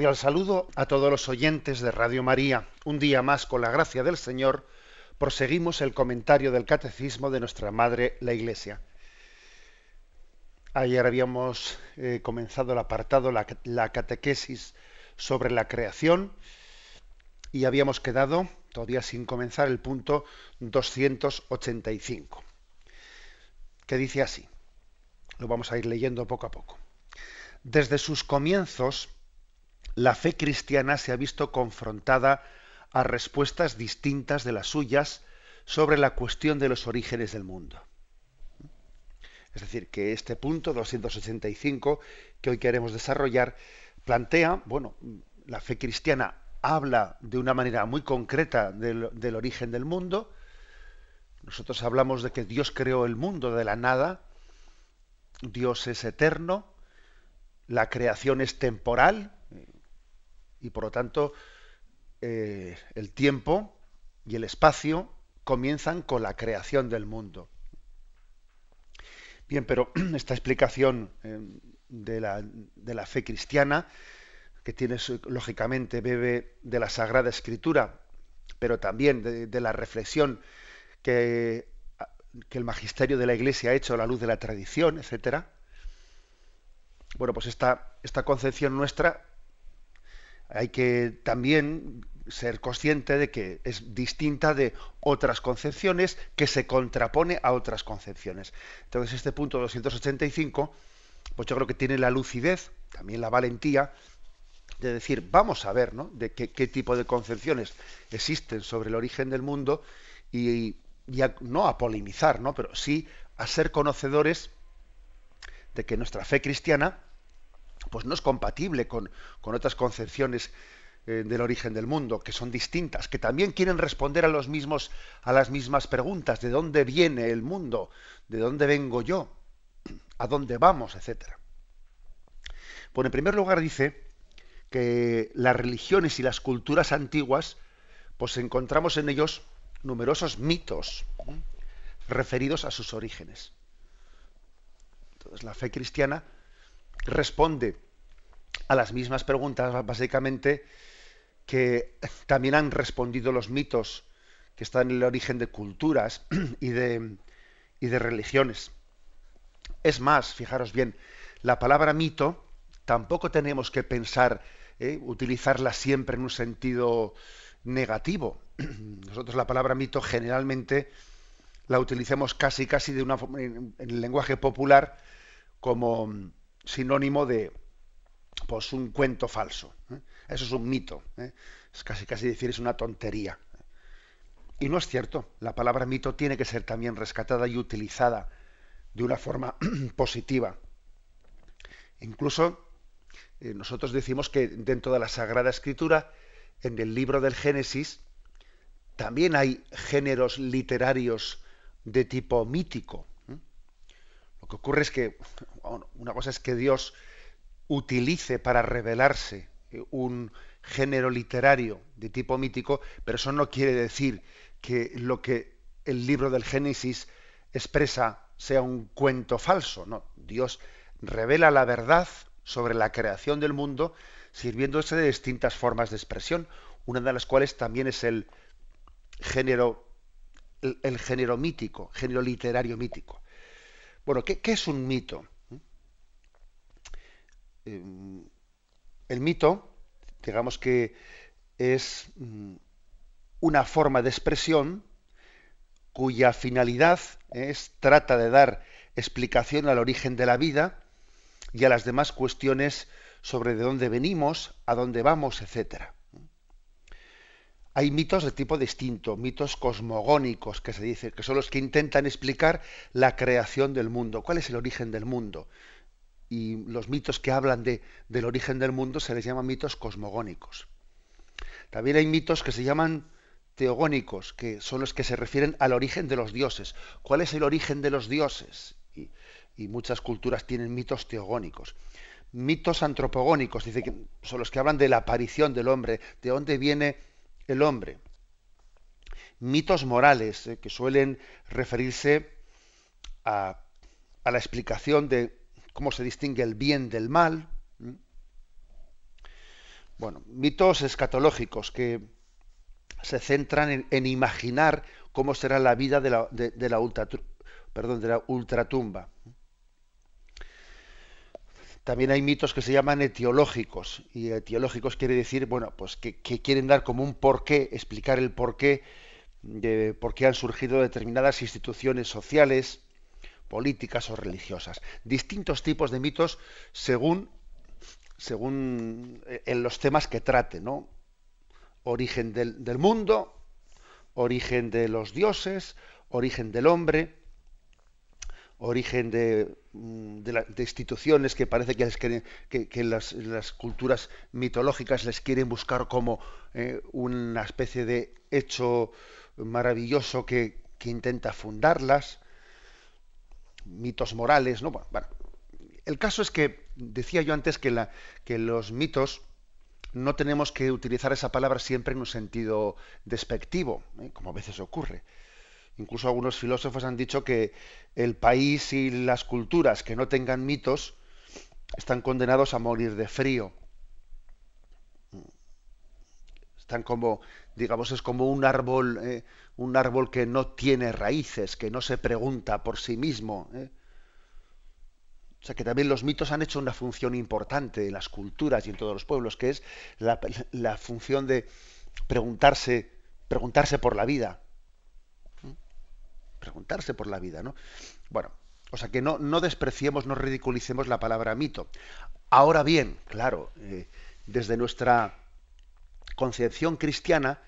Cordial saludo a todos los oyentes de Radio María. Un día más, con la gracia del Señor, proseguimos el comentario del Catecismo de nuestra Madre, la Iglesia. Ayer habíamos eh, comenzado el apartado, la, la catequesis sobre la creación, y habíamos quedado, todavía sin comenzar, el punto 285, que dice así. Lo vamos a ir leyendo poco a poco. Desde sus comienzos, la fe cristiana se ha visto confrontada a respuestas distintas de las suyas sobre la cuestión de los orígenes del mundo. Es decir, que este punto 285 que hoy queremos desarrollar plantea, bueno, la fe cristiana habla de una manera muy concreta del, del origen del mundo. Nosotros hablamos de que Dios creó el mundo de la nada, Dios es eterno, la creación es temporal, y por lo tanto eh, el tiempo y el espacio comienzan con la creación del mundo. Bien, pero esta explicación eh, de, la, de, la, fe cristiana, que tiene lógicamente bebe de la Sagrada Escritura, pero también de, de la reflexión que, que, el magisterio de la Iglesia ha hecho a la luz de la tradición, etcétera. Bueno, pues esta, esta concepción nuestra hay que también ser consciente de que es distinta de otras concepciones, que se contrapone a otras concepciones. Entonces, este punto 285, pues yo creo que tiene la lucidez, también la valentía, de decir, vamos a ver, ¿no? De qué, qué tipo de concepciones existen sobre el origen del mundo y, no a polemizar, ¿no? Pero sí a ser conocedores de que nuestra fe cristiana pues no es compatible con, con otras concepciones eh, del origen del mundo, que son distintas, que también quieren responder a los mismos, a las mismas preguntas, de dónde viene el mundo, de dónde vengo yo, a dónde vamos, etcétera. Bueno, en primer lugar dice que las religiones y las culturas antiguas, pues encontramos en ellos numerosos mitos ¿eh? referidos a sus orígenes. Entonces, la fe cristiana responde a las mismas preguntas, básicamente, que también han respondido los mitos que están en el origen de culturas y de, y de religiones. Es más, fijaros bien, la palabra mito tampoco tenemos que pensar, eh, utilizarla siempre en un sentido negativo. Nosotros la palabra mito generalmente la utilizamos casi casi de una en, en el lenguaje popular como sinónimo de pues un cuento falso. ¿eh? Eso es un mito. ¿eh? Es casi casi decir es una tontería. Y no es cierto. La palabra mito tiene que ser también rescatada y utilizada de una forma positiva. Incluso eh, nosotros decimos que dentro de la Sagrada Escritura, en el libro del Génesis, también hay géneros literarios de tipo mítico. Que ocurre es que una cosa es que Dios utilice para revelarse un género literario de tipo mítico, pero eso no quiere decir que lo que el libro del Génesis expresa sea un cuento falso. No, Dios revela la verdad sobre la creación del mundo sirviéndose de distintas formas de expresión, una de las cuales también es el género el género mítico, género literario mítico. Bueno, ¿qué, es un mito? Eh, el mito, digamos que es mm, una forma de expresión cuya finalidad es trata de dar explicación al origen de la vida y a las demás cuestiones sobre de dónde venimos, a dónde vamos, etcétera. Hay mitos de tipo distinto, mitos cosmogónicos que se dice, que son los que intentan explicar la creación del mundo, cuál es el origen del mundo. y los mitos que hablan de, del origen del mundo se les llaman mitos cosmogónicos. También hay mitos que se llaman teogónicos, que son los que se refieren al origen de los dioses. ¿Cuál es el origen de los dioses? Y, muchas culturas tienen mitos teogónicos. Mitos antropogónicos, dice que son los que hablan de la aparición del hombre, de dónde viene el hombre. Mitos morales, eh, que suelen referirse a, a la explicación de cómo se distingue el bien del mal. Bueno, mitos escatológicos que se centran en, imaginar cómo será la vida de la, de, la, ultra, perdón, de la ultratumba. También hay mitos que se llaman etiológicos, y etiológicos quiere decir, bueno, pues que, quieren dar como un porqué, explicar el porqué de por qué han surgido determinadas instituciones sociales, políticas o religiosas. Distintos tipos de mitos según, según eh, en los temas que trate, ¿no? Origen del, mundo, origen de los dioses, origen del hombre, origen de, mm, de, instituciones que parece que, les que, las, culturas mitológicas les quieren buscar como eh, una especie de hecho maravilloso que, que intenta fundarlas mitos morales, ¿no? Bueno, el caso es que decía yo antes que, la, que los mitos no tenemos que utilizar esa palabra siempre en un sentido despectivo, ¿eh? como a veces ocurre. Incluso algunos filósofos han dicho que el país y las culturas que no tengan mitos están condenados a morir de frío. Están como, digamos, es como un árbol, eh, un árbol que no tiene raíces, que no se pregunta por sí mismo. ¿eh? O sea que también los mitos han hecho una función importante en las culturas y en todos los pueblos, que es la, función de preguntarse, preguntarse por la vida. Preguntarse por la vida, ¿no? Bueno, o sea que no, no despreciemos, no ridiculicemos la palabra mito. Ahora bien, claro, eh, desde nuestra concepción cristiana,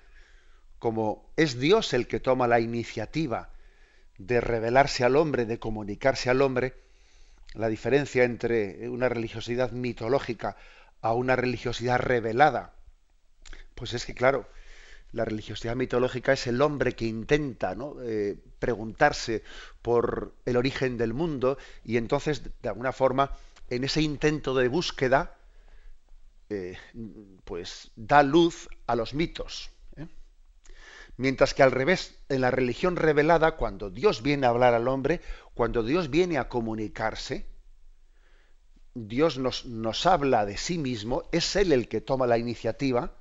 como es Dios el que toma la iniciativa de revelarse al hombre, de comunicarse al hombre, la diferencia entre una religiosidad mitológica a una religiosidad revelada, pues es que, claro, la religiosidad mitológica es el hombre que intenta eh, preguntarse por el origen del mundo y entonces, de alguna forma, en ese intento de búsqueda, eh, pues da luz a los mitos. Mientras que al revés, en la religión revelada, cuando Dios viene a hablar al hombre, cuando Dios viene a comunicarse, Dios nos, nos habla de sí mismo, es Él el que toma la iniciativa,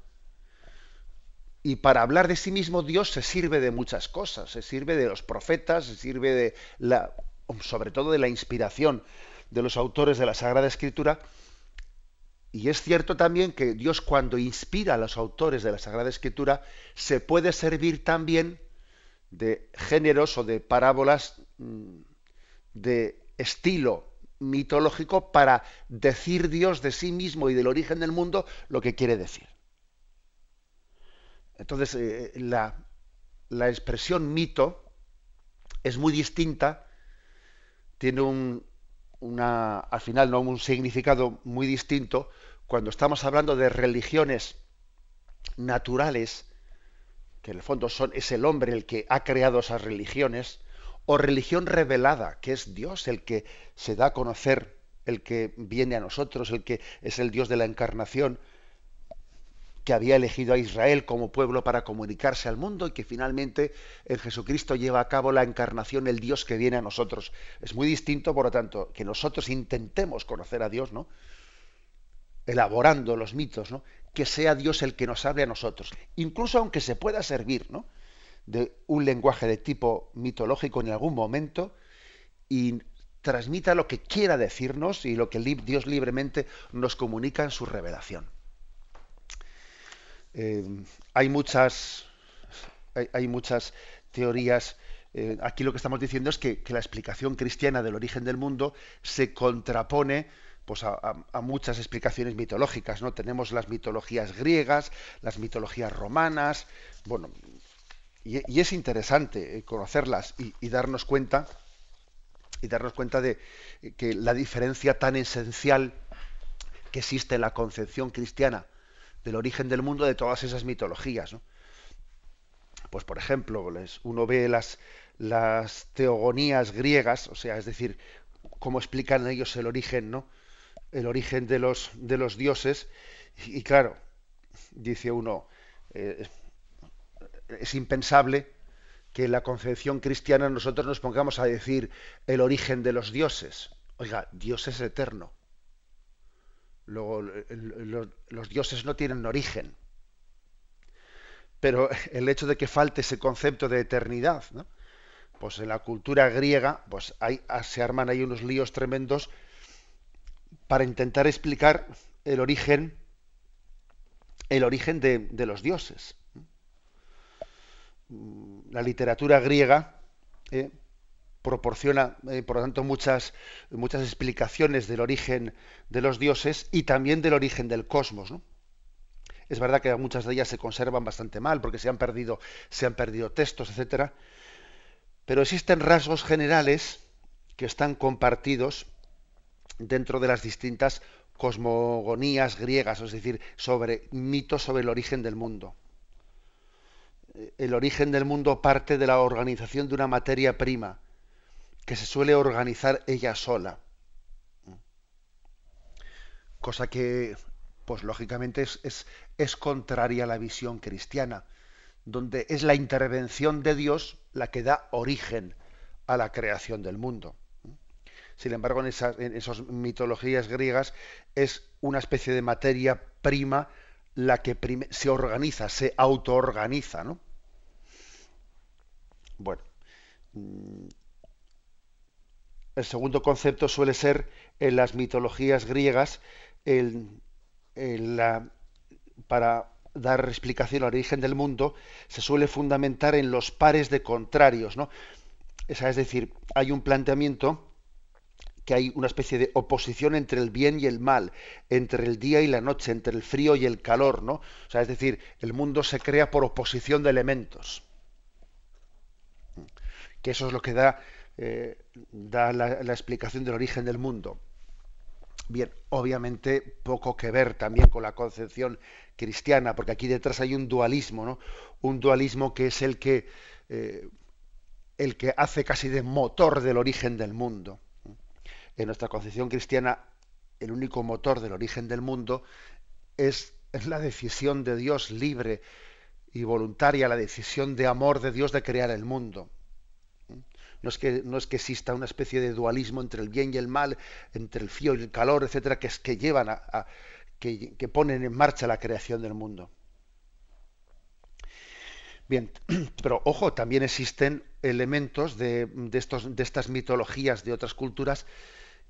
y para hablar de sí mismo Dios se sirve de muchas cosas, se sirve de los profetas, se sirve de la, sobre todo de la inspiración de los autores de la Sagrada Escritura, y es cierto también que Dios cuando inspira a los autores de la Sagrada Escritura se puede servir también de géneros o de parábolas mm, de estilo mitológico para decir Dios de sí mismo y del origen del mundo lo que quiere decir. Entonces, eh, la, la, expresión mito es muy distinta, tiene un, una, al final no un significado muy distinto cuando estamos hablando de religiones naturales, que en el fondo son, es el hombre el que ha creado esas religiones, o religión revelada, que es Dios el que se da a conocer, el que viene a nosotros, el que es el Dios de la encarnación, que había elegido a Israel como pueblo para comunicarse al mundo y que finalmente en Jesucristo lleva a cabo la encarnación, el Dios que viene a nosotros. Es muy distinto, por lo tanto, que nosotros intentemos conocer a Dios, ¿no? elaborando los mitos, ¿no? que sea Dios el que nos hable a nosotros, incluso aunque se pueda servir ¿no? de un lenguaje de tipo mitológico en algún momento y transmita lo que quiera decirnos y lo que Dios libremente nos comunica en su revelación. Eh, hay muchas hay, muchas teorías eh, aquí lo que estamos diciendo es que, la explicación cristiana del origen del mundo se contrapone pues a, muchas explicaciones mitológicas, ¿no? Tenemos las mitologías griegas, las mitologías romanas, bueno, y, es interesante eh, conocerlas y, darnos cuenta y darnos cuenta de que la diferencia tan esencial que existe en la concepción cristiana del origen del mundo de todas esas mitologías. Pues por ejemplo, uno ve las, las teogonías griegas, o sea, es decir, cómo explican ellos el origen, ¿no? El origen de los, de los dioses. Y, claro, dice uno, eh, es impensable que en la concepción cristiana nosotros nos pongamos a decir el origen de los dioses. Oiga, Dios es eterno. Luego, los dioses no tienen origen. Pero el hecho de que falte ese concepto de eternidad, pues en la cultura griega, pues hay, se arman ahí unos líos tremendos para intentar explicar el origen, el origen de, los dioses. La literatura griega eh, proporciona, eh, por lo tanto, muchas, muchas explicaciones del origen de los dioses y también del origen del cosmos. Es verdad que muchas de ellas se conservan bastante mal porque se han perdido, se han perdido textos, etcétera, pero existen rasgos generales que están compartidos dentro de las distintas cosmogonías griegas, es decir, sobre mitos sobre el origen del mundo. Eh, el origen del mundo parte de la organización de una materia prima, que se suele organizar ella sola. Cosa que, pues lógicamente, es, es, contraria a la visión cristiana, donde es la intervención de Dios la que da origen a la creación del mundo. Sin embargo, en esas, en esas mitologías griegas es una especie de materia prima la que se organiza, se autoorganiza, ¿no? Bueno, el segundo concepto suele ser en las mitologías griegas para dar explicación al origen del mundo se suele fundamentar en los pares de contrarios, ¿no? es decir, hay un planteamiento que hay una especie de oposición entre el bien y el mal, entre el día y la noche, entre el frío y el calor, ¿no? O sea, es decir, el mundo se crea por oposición de elementos. Que eso es lo que da eh, da la, explicación del origen del mundo. Bien, obviamente poco que ver también con la concepción cristiana, porque aquí detrás hay un dualismo, ¿no? Un dualismo que es el que, eh, el que hace casi de motor del origen del mundo. En nuestra concepción cristiana, el único motor del origen del mundo es, es la decisión de Dios libre y voluntaria, la decisión de amor de Dios de crear el mundo. No es, que, no es que exista una especie de dualismo entre el bien y el mal, entre el frío y el calor, etcétera, que es que llevan a, que, ponen en marcha la creación del mundo. Bien, pero ojo, también existen elementos de, estos, de estas mitologías de otras culturas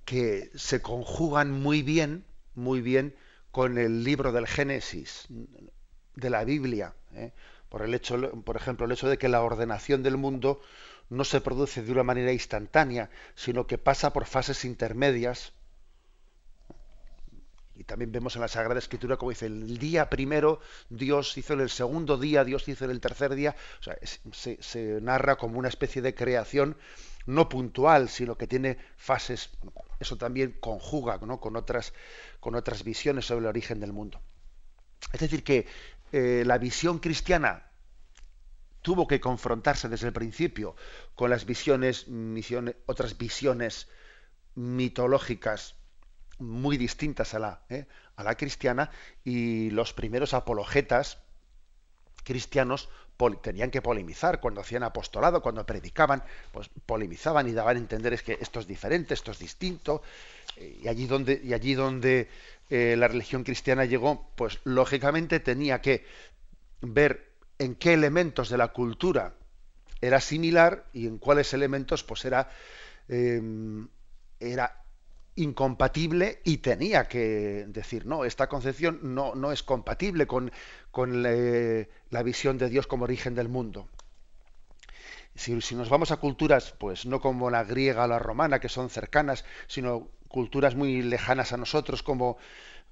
que se conjugan muy bien, muy bien con el libro del Génesis, de la Biblia. ¿eh? Por, el hecho, por ejemplo, el hecho de que la ordenación del mundo no se produce de una manera instantánea, sino que pasa por fases intermedias. Y también vemos en la Sagrada Escritura como dice, el día primero Dios hizo en el segundo día, Dios hizo en el tercer día. O sea, se, narra como una especie de creación no puntual, sino que tiene fases. Eso también conjuga con, otras, con otras visiones sobre el origen del mundo. Es decir, que eh, la visión cristiana tuvo que confrontarse desde el principio con las visiones, otras visiones mitológicas muy distintas a la, ¿eh? a la cristiana y los primeros apologetas cristianos tenían que polemizar cuando hacían apostolado, cuando predicaban, pues polemizaban y daban a entender es que esto es diferente, esto es distinto y allí donde y allí donde eh, la religión cristiana llegó, pues lógicamente tenía que ver en qué elementos de la cultura era similar y en cuáles elementos pues era, em, era incompatible y tenía que decir, no, esta concepción no, no es compatible con, con la visión de Dios como origen del mundo. Si, si, nos vamos a culturas, pues no como la griega o la romana, que son cercanas, sino culturas muy lejanas a nosotros, como,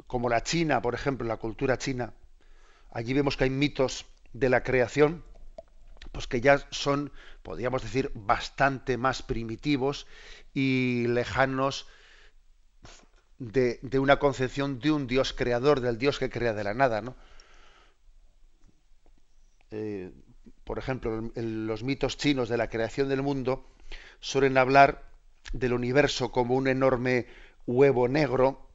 como la china, por ejemplo, la cultura china, allí vemos que hay mitos de la creación, pues que ya son, podríamos decir, bastante más primitivos y lejanos de, una concepción de un Dios creador, del Dios que crea de la nada, ¿no? Eh, por ejemplo, los mitos chinos de la creación del mundo suelen hablar del universo como un enorme huevo negro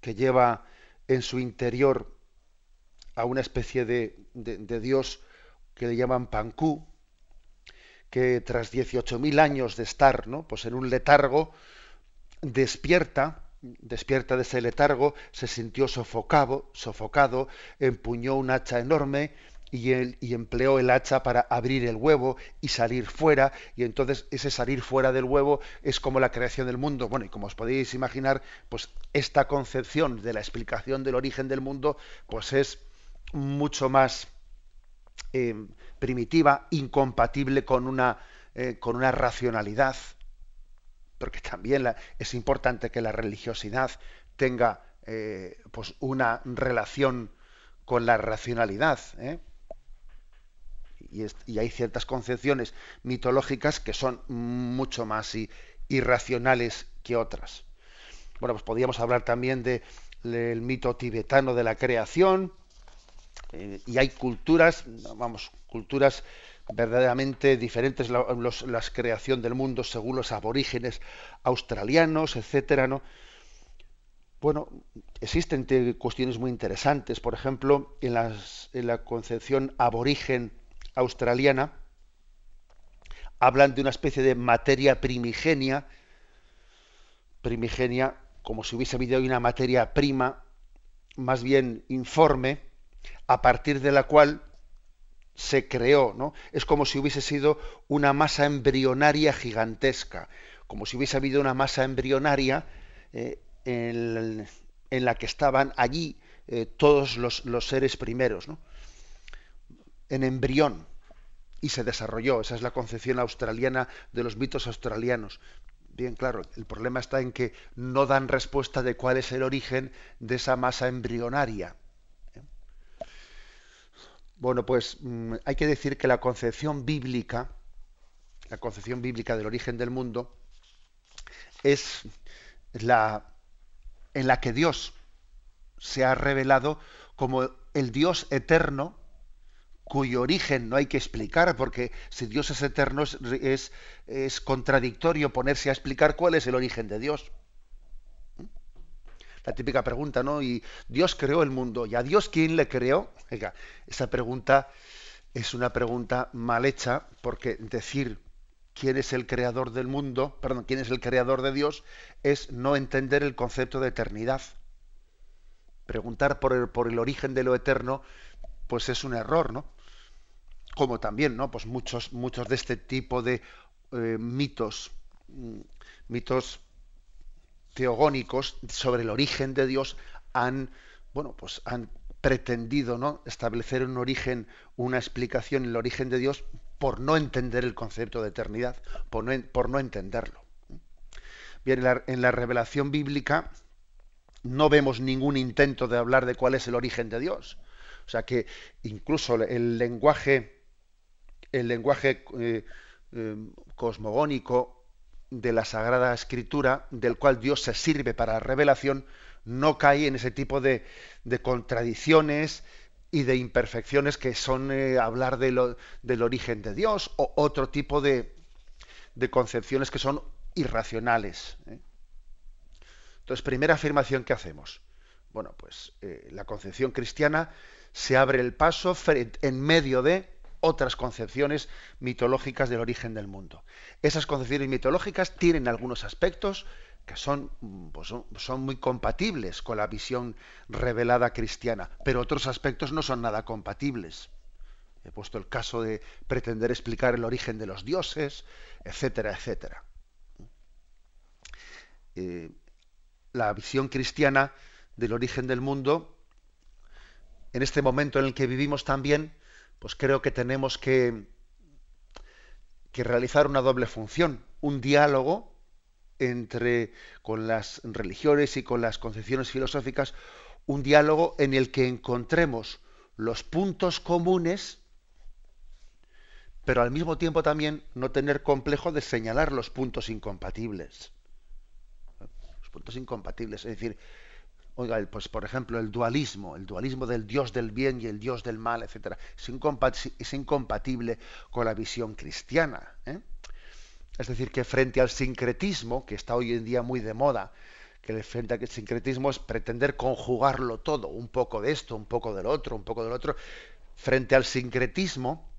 que lleva en su interior a una especie de, de Dios que le llaman Pancú, que tras 18.000 años de estar ¿no? pues en un letargo, despierta, despierta de ese letargo, se sintió sofocado, sofocado empuñó un hacha enorme y, y, empleó el hacha para abrir el huevo y salir fuera, y entonces ese salir fuera del huevo es como la creación del mundo. Bueno, y como os podéis imaginar, pues esta concepción de la explicación del origen del mundo, pues es mucho más eh, primitiva, incompatible con una, eh, con una racionalidad, porque también es importante que la religiosidad tenga eh, pues una relación con la racionalidad. Y, hay ciertas concepciones mitológicas que son mucho más irracionales que otras. Bueno, pues podríamos hablar también de, del mito tibetano de la creación, eh, y hay culturas, vamos, culturas verdaderamente diferentes, la, creación del mundo según los aborígenes australianos, etcétera, ¿no? Bueno, existen cuestiones muy interesantes. Por ejemplo, en, en la concepción aborigen australiana, hablan de una especie de materia primigenia, primigenia, como si hubiese habido una materia prima, más bien informe, a partir de la cual se creó, ¿no? Es como si hubiese sido una masa embrionaria gigantesca, como si hubiese habido una masa embrionaria eh, en, la que estaban allí eh, todos los, seres primeros, ¿no? En embrión. Y se desarrolló. Esa es la concepción australiana de los mitos australianos. Bien, claro, el problema está en que no dan respuesta de cuál es el origen de esa masa embrionaria. Bueno, pues mm, hay que decir que la concepción bíblica, la concepción bíblica del origen del mundo, es la en la que Dios se ha revelado como el Dios eterno, cuyo origen no hay que explicar, porque si Dios es eterno es, es contradictorio ponerse a explicar cuál es el origen de Dios la típica pregunta, ¿no? Y Dios creó el mundo. ¿Y a Dios quién le creó? Oiga, esa pregunta es una pregunta mal hecha porque decir quién es el creador del mundo, perdón, quién es el creador de Dios, es no entender el concepto de eternidad. Preguntar por el, por el origen de lo eterno, pues es un error, ¿no? Como también, ¿no? Pues muchos, muchos de este tipo de eh, mitos, mm, mitos teogónicos sobre el origen de Dios han, bueno, pues han pretendido ¿no? establecer un origen, una explicación en el origen de Dios por no entender el concepto de eternidad, por no, por no entenderlo. Bien, en la, revelación bíblica no vemos ningún intento de hablar de cuál es el origen de Dios. O sea que incluso el lenguaje, el lenguaje eh, eh, cosmogónico de la Sagrada Escritura, del cual Dios se sirve para la revelación, no cae en ese tipo de, contradicciones y de imperfecciones que son eh, hablar de del origen de Dios o otro tipo de, concepciones que son irracionales. ¿eh? Entonces, primera afirmación que hacemos. Bueno, pues eh, la concepción cristiana se abre el paso en medio de otras concepciones mitológicas del origen del mundo. Esas concepciones mitológicas tienen algunos aspectos que son, pues son, muy compatibles con la visión revelada cristiana, pero otros aspectos no son nada compatibles. He puesto el caso de pretender explicar el origen de los dioses, etcétera, etcétera. Eh, la visión cristiana del origen del mundo, en este momento en el que vivimos también, pues creo que tenemos que, que realizar una doble función, un diálogo entre con las religiones y con las concepciones filosóficas, un diálogo en el que encontremos los puntos comunes, pero al mismo tiempo también no tener complejo de señalar los puntos incompatibles. Los puntos incompatibles, es decir, oiga, pues por ejemplo, el dualismo, el dualismo del Dios del bien y el Dios del mal, etcétera, es, incompatible con la visión cristiana. ¿eh? Es decir, que frente al sincretismo, que está hoy en día muy de moda, que frente al sincretismo es pretender conjugarlo todo, un poco de esto, un poco del otro, un poco del otro. Frente al sincretismo,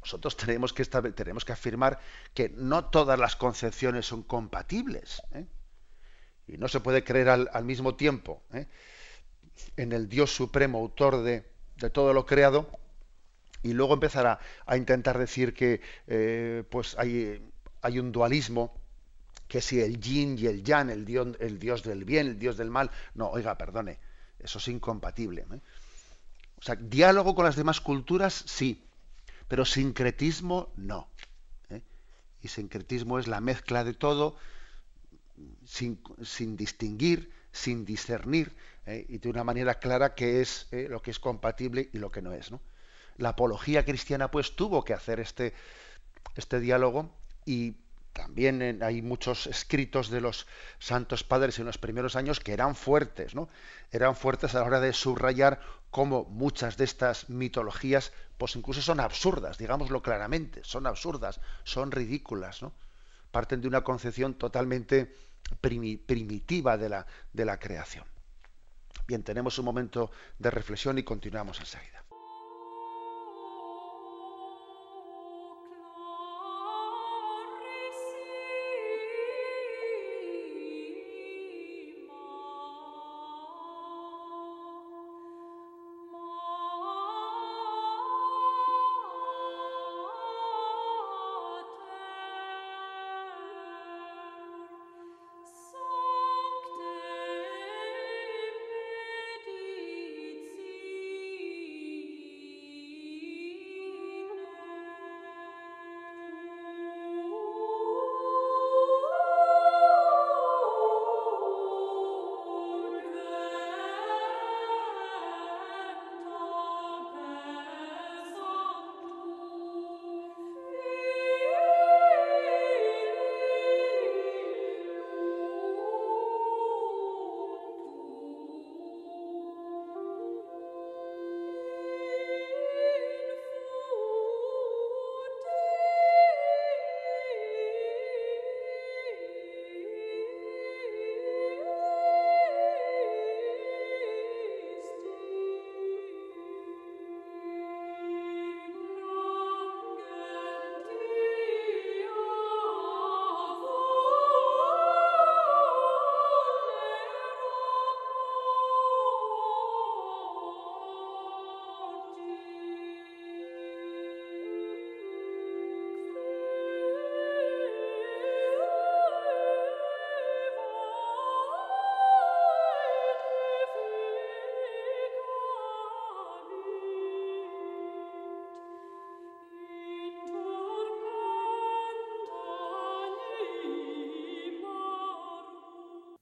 nosotros tenemos que, tenemos que afirmar que no todas las concepciones son compatibles. ¿eh? Y no se puede creer al, mismo tiempo ¿eh? en el Dios supremo, autor de, todo lo creado, y luego empezar a, intentar decir que eh, pues hay hay un dualismo, que si el yin y el yang, el dios, el dios del bien, el dios del mal, no, oiga, perdone, eso es incompatible. ¿eh? O sea, diálogo con las demás culturas, sí, pero sincretismo, no. Y sincretismo es la mezcla de todo, sin, distinguir, sin discernir, ¿eh? y de una manera clara qué es lo que es compatible y lo que no es. ¿no? La apología cristiana, pues, tuvo que hacer este, este diálogo y también hay muchos escritos de los santos padres en los primeros años que eran fuertes, ¿no? Eran fuertes a la hora de subrayar cómo muchas de estas mitologías, pues incluso son absurdas, digámoslo claramente, son absurdas, son ridículas, ¿no? Parten de una concepción totalmente primitiva de la, de la creación. Bien, tenemos un momento de reflexión y continuamos enseguida.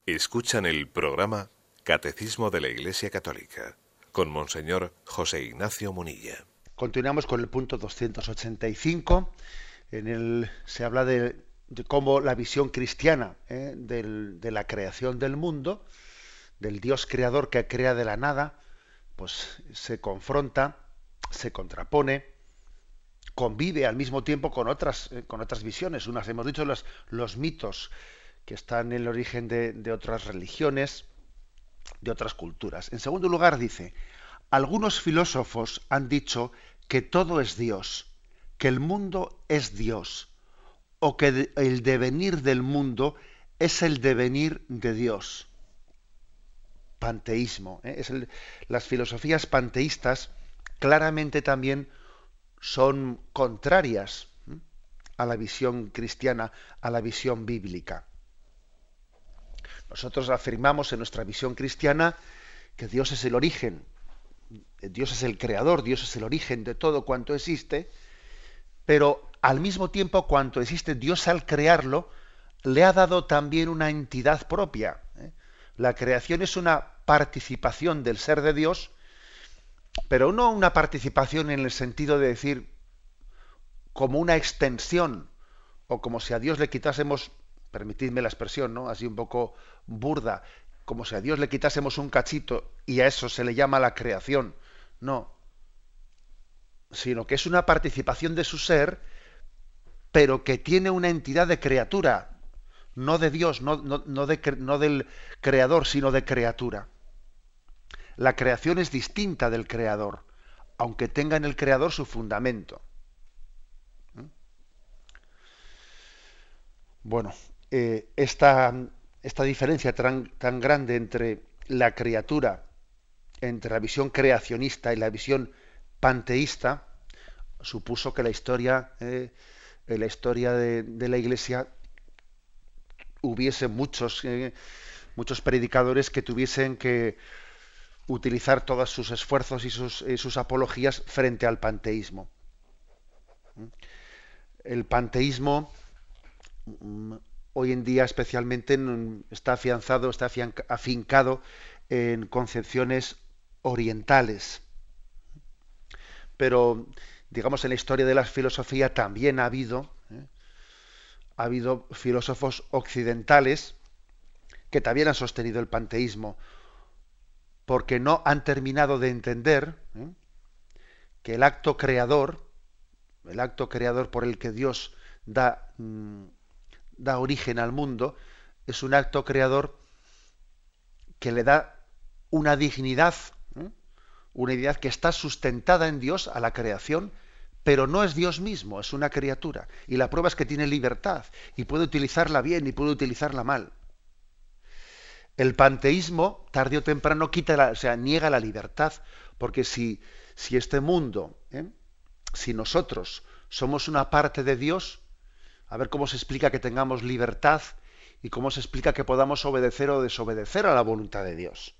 Escuchan el programa Catecismo de la Iglesia Católica con Monseñor José Ignacio Munilla. Continuamos con el punto 285. En el se habla de, cómo la visión cristiana ¿eh? de la creación del mundo, del Dios creador que crea de la nada, pues se confronta, se contrapone, convive al mismo tiempo con otras, eh, con otras visiones. Unas hemos dicho los, los mitos que están en el origen de, otras religiones, de otras culturas. En segundo lugar, dice, algunos filósofos han dicho que todo es Dios, que el mundo es Dios, o que el devenir del mundo es el devenir de Dios. Panteísmo. ¿eh? Es las filosofías panteístas claramente también son contrarias a la visión cristiana, a la visión bíblica. Nosotros afirmamos en nuestra visión cristiana que Dios es el origen, Dios es el creador, Dios es el origen de todo cuanto existe, pero al mismo tiempo cuanto existe Dios al crearlo, le ha dado también una entidad propia. ¿eh? La creación es una participación del ser de Dios, pero no una participación en el sentido de decir como una extensión, o como si a Dios le quitásemos, permitidme la expresión, ¿no? Así un poco burda, como si a Dios le quitásemos un cachito y a eso se le llama la creación. No. Sino que es una participación de su ser, pero que tiene una entidad de criatura, no de Dios, no, no del creador, sino de criatura. La creación es distinta del creador, aunque tenga en el creador su fundamento. ¿Mm? Bueno, eh, esta, diferencia tan, grande entre la criatura, entre la visión creacionista y la visión panteísta, supuso que la historia, eh, la historia de, la Iglesia hubiese muchos, eh, muchos predicadores que tuviesen que utilizar todos sus esfuerzos y sus, apologías frente al panteísmo. El panteísmo mm, hoy en día especialmente está afianzado, está afincado en concepciones orientales. Pero, digamos, en la historia de la filosofía también ha habido, ¿eh? ha habido filósofos occidentales que también han sostenido el panteísmo porque no han terminado de entender ¿eh? que el acto creador, el acto creador por el que Dios da, mm, da origen al mundo, es un acto creador que le da una dignidad, ¿eh? una dignidad que está sustentada en Dios a la creación, pero no es Dios mismo, es una criatura. Y la prueba es que tiene libertad y puede utilizarla bien y puede utilizarla mal el panteísmo, tarde o temprano, quita la, o sea, niega la libertad, porque si, si este mundo, ¿eh? si nosotros somos una parte de Dios, a ver cómo se explica que tengamos libertad y cómo se explica que podamos obedecer o desobedecer a la voluntad de Dios.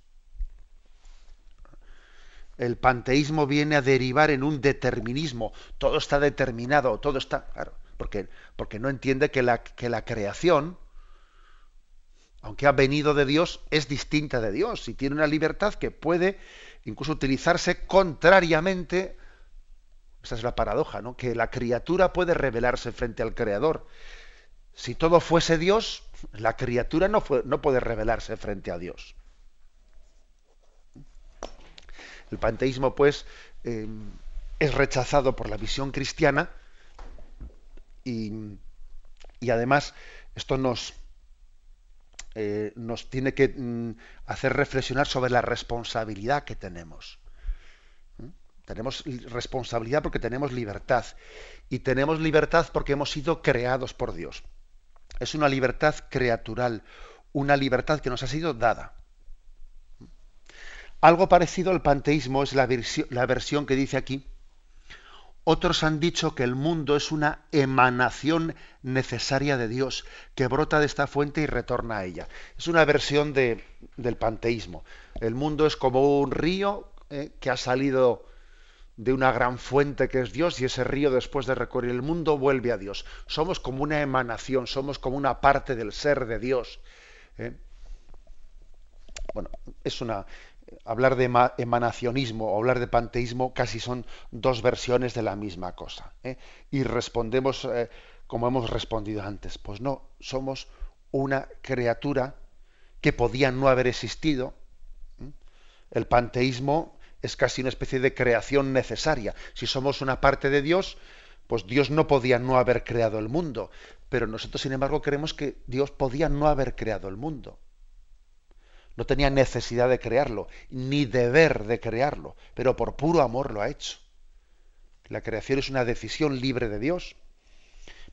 El panteísmo viene a derivar en un determinismo, todo está determinado, todo está, claro, porque, porque no entiende que la, que la creación, aunque ha venido de Dios, es distinta de Dios y tiene una libertad que puede incluso utilizarse contrariamente. Esa es la paradoja, ¿no? Que la criatura puede rebelarse frente al Creador. Si todo fuese Dios, la criatura no, puede rebelarse frente a Dios. El panteísmo, pues, eh, es rechazado por la visión cristiana y, y además esto nos, eh, nos tiene que mm, hacer reflexionar sobre la responsabilidad que tenemos. Tenemos responsabilidad porque tenemos libertad. Y tenemos libertad porque hemos sido creados por Dios. Es una libertad creatural, una libertad que nos ha sido dada. Algo parecido al panteísmo es la, la versión que dice aquí, otros han dicho que el mundo es una emanación necesaria de Dios, que brota de esta fuente y retorna a ella. Es una versión de, del panteísmo. El mundo es como un río eh, que ha salido de una gran fuente que es Dios y ese río después de recorrer el mundo vuelve a Dios. Somos como una emanación, somos como una parte del ser de Dios. Eh. Bueno, es una, hablar de emanacionismo o hablar de panteísmo casi son dos versiones de la misma cosa. ¿eh? Y respondemos eh, como hemos respondido antes. Pues no, somos una criatura que podía no haber existido. El panteísmo es casi una especie de creación necesaria. Si somos una parte de Dios, pues Dios no podía no haber creado el mundo. Pero nosotros, sin embargo, creemos que Dios podía no haber creado el mundo. No tenía necesidad de crearlo, ni deber de crearlo, pero por puro amor lo ha hecho. La creación es una decisión libre de Dios.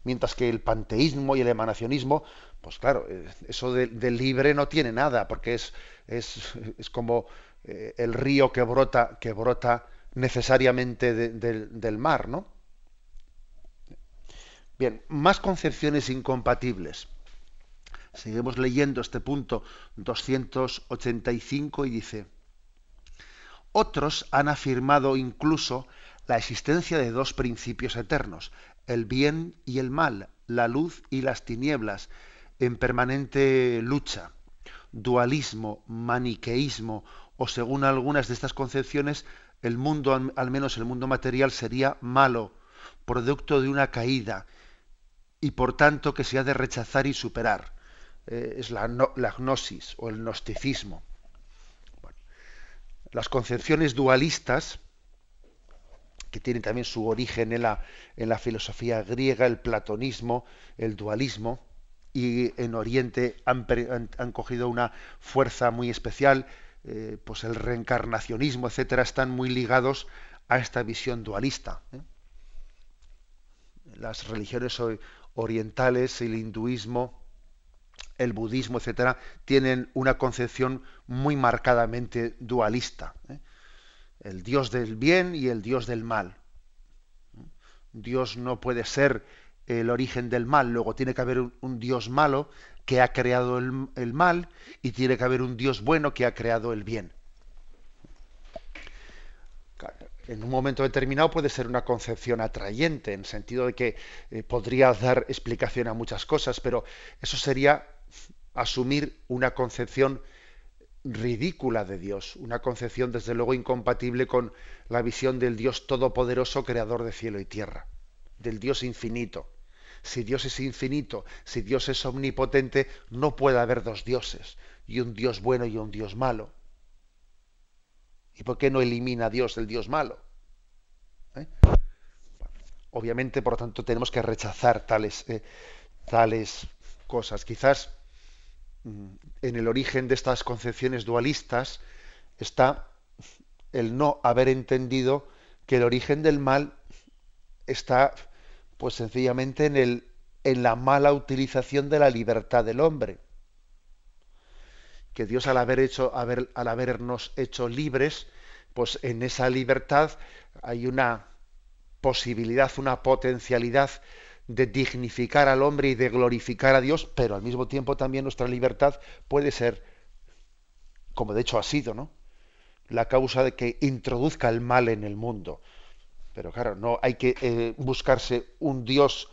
Mientras que el panteísmo y el emanacionismo, pues claro, eh, eso de, libre no tiene nada, porque es, es, como eh, el río que brota, que brota necesariamente del mar, ¿no? Bien, más concepciones incompatibles. Seguimos leyendo este punto 285 y dice, otros han afirmado incluso la existencia de dos principios eternos, el bien y el mal, la luz y las tinieblas, en permanente lucha, dualismo, maniqueísmo, o según algunas de estas concepciones, el mundo, al menos el mundo material, sería malo, producto de una caída y por tanto que se ha de rechazar y superar. Eh, es la, gnosis o el gnosticismo. las concepciones dualistas, que tienen también su origen en la, en la filosofía griega, el platonismo, el dualismo, y en Oriente han, han, cogido una fuerza muy especial, eh, pues el reencarnacionismo, etcétera, están muy ligados a esta visión dualista. ¿eh? Las religiones orientales, el hinduismo, el budismo, etcétera, tienen una concepción muy marcadamente dualista. ¿eh? El Dios del bien y el Dios del mal. Dios no puede ser el origen del mal, luego tiene que haber un, Dios malo que ha creado el, mal y tiene que haber un Dios bueno que ha creado el bien. En un momento determinado puede ser una concepción atrayente, en el sentido de que eh, podría dar explicación a muchas cosas, pero eso sería asumir una concepción ridícula de Dios, una concepción desde luego incompatible con la visión del Dios todopoderoso, creador de cielo y tierra, del Dios infinito. Si Dios es infinito, si Dios es omnipotente, no puede haber dos dioses, y un Dios bueno y un Dios malo. ¿Y por qué no elimina a Dios el Dios malo? ¿Eh? Obviamente, por lo tanto, tenemos que rechazar tales, eh, tales cosas. Quizás mm, en el origen de estas concepciones dualistas está el no haber entendido que el origen del mal está pues sencillamente en, el, en la mala utilización de la libertad del hombre. Que Dios al haber hecho, haber, al habernos hecho libres, pues en esa libertad hay una posibilidad, una potencialidad de dignificar al hombre y de glorificar a Dios, pero al mismo tiempo también nuestra libertad puede ser, como de hecho ha sido, ¿no? La causa de que introduzca el mal en el mundo. Pero claro, no hay que eh, buscarse un Dios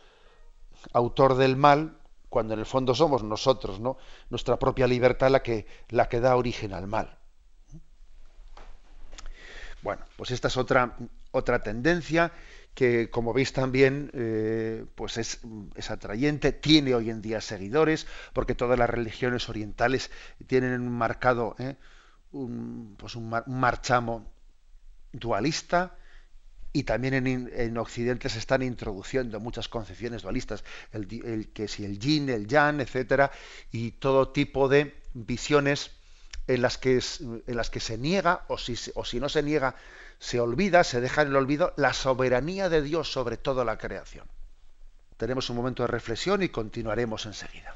autor del mal cuando en el fondo somos nosotros, ¿no? Nuestra propia libertad la que, la que da origen al mal. Bueno, pues esta es otra, otra tendencia que, como veis también, eh, pues es, es, atrayente, tiene hoy en día seguidores, porque todas las religiones orientales tienen un marcado, ¿eh? un, pues un marchamo dualista, y también en, Occidente se están introduciendo muchas concepciones dualistas, el, que si el yin, el yang, etcétera, y todo tipo de visiones en las que, en las que se niega, o si, o si no se niega, se olvida, se deja en el olvido la soberanía de Dios sobre toda la creación. Tenemos un momento de reflexión y continuaremos enseguida.